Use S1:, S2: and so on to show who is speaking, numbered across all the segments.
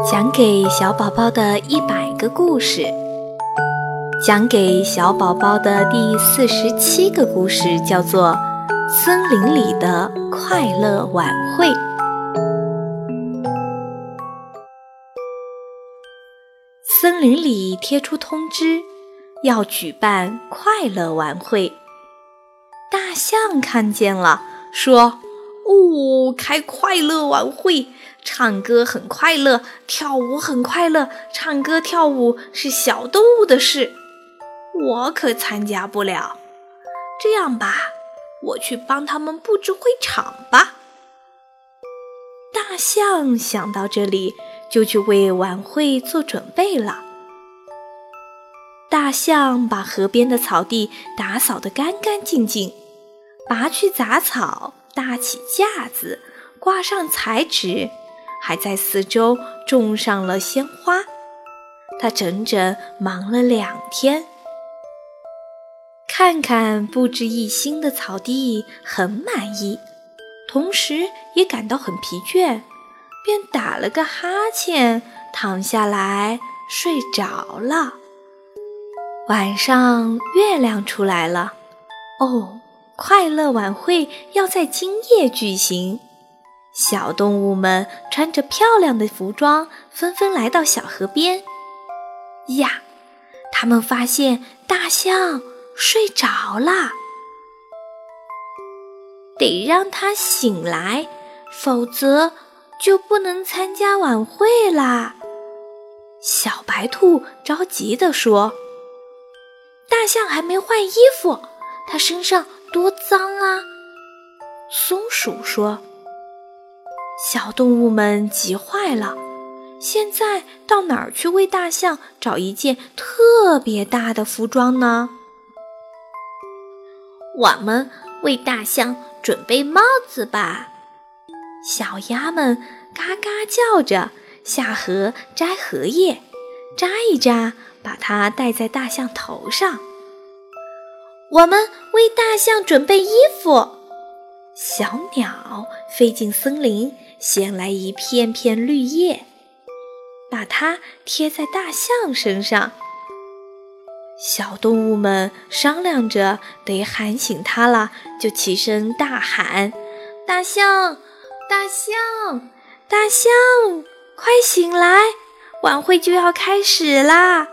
S1: 讲给小宝宝的一百个故事，讲给小宝宝的第四十七个故事叫做《森林里的快乐晚会》。森林里贴出通知，要举办快乐晚会。大象看见了，说。哦，开快乐晚会，唱歌很快乐，跳舞很快乐。唱歌跳舞是小动物的事，我可参加不了。这样吧，我去帮他们布置会场吧。大象想到这里，就去为晚会做准备了。大象把河边的草地打扫得干干净净，拔去杂草。搭起架子，挂上彩纸，还在四周种上了鲜花。他整整忙了两天。看看布置一新的草地，很满意，同时也感到很疲倦，便打了个哈欠，躺下来睡着了。晚上，月亮出来了。哦。快乐晚会要在今夜举行，小动物们穿着漂亮的服装，纷纷来到小河边。呀，他们发现大象睡着了，得让它醒来，否则就不能参加晚会啦。小白兔着急地说：“大象还没换衣服，它身上……”多脏啊！松鼠说：“小动物们急坏了，现在到哪儿去为大象找一件特别大的服装呢？”我们为大象准备帽子吧！小鸭们嘎嘎叫着下河摘荷叶，扎一扎，把它戴在大象头上。我们为大象准备衣服。小鸟飞进森林，衔来一片片绿叶，把它贴在大象身上。小动物们商量着得喊醒它了，就齐声大喊：“大象，大象，大象，快醒来！晚会就要开始啦！”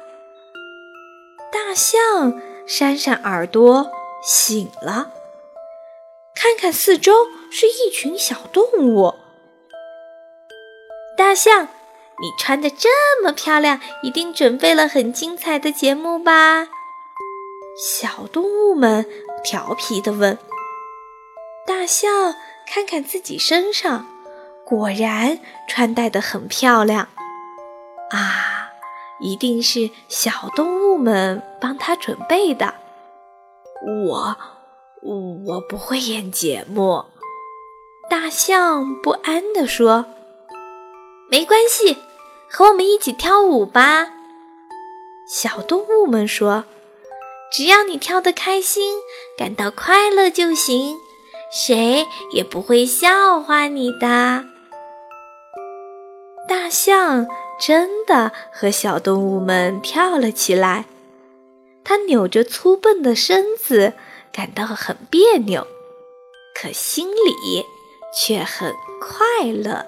S1: 大象。扇扇耳朵，醒了。看看四周，是一群小动物。大象，你穿的这么漂亮，一定准备了很精彩的节目吧？小动物们调皮地问。大象看看自己身上，果然穿戴的很漂亮。啊！一定是小动物们帮他准备的。我，我不会演节目。大象不安地说：“没关系，和我们一起跳舞吧。”小动物们说：“只要你跳得开心，感到快乐就行，谁也不会笑话你的。”大象。真的和小动物们跳了起来，它扭着粗笨的身子，感到很别扭，可心里却很快乐。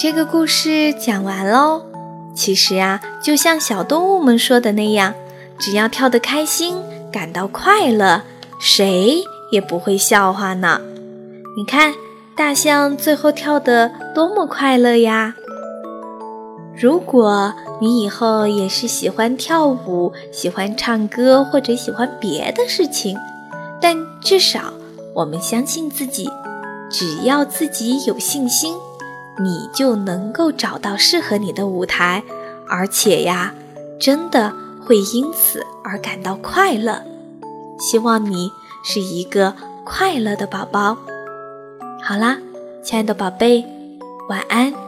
S1: 这个故事讲完喽。其实啊，就像小动物们说的那样，只要跳得开心，感到快乐，谁也不会笑话呢。你看，大象最后跳得多么快乐呀！如果你以后也是喜欢跳舞、喜欢唱歌或者喜欢别的事情，但至少我们相信自己，只要自己有信心。你就能够找到适合你的舞台，而且呀，真的会因此而感到快乐。希望你是一个快乐的宝宝。好啦，亲爱的宝贝，晚安。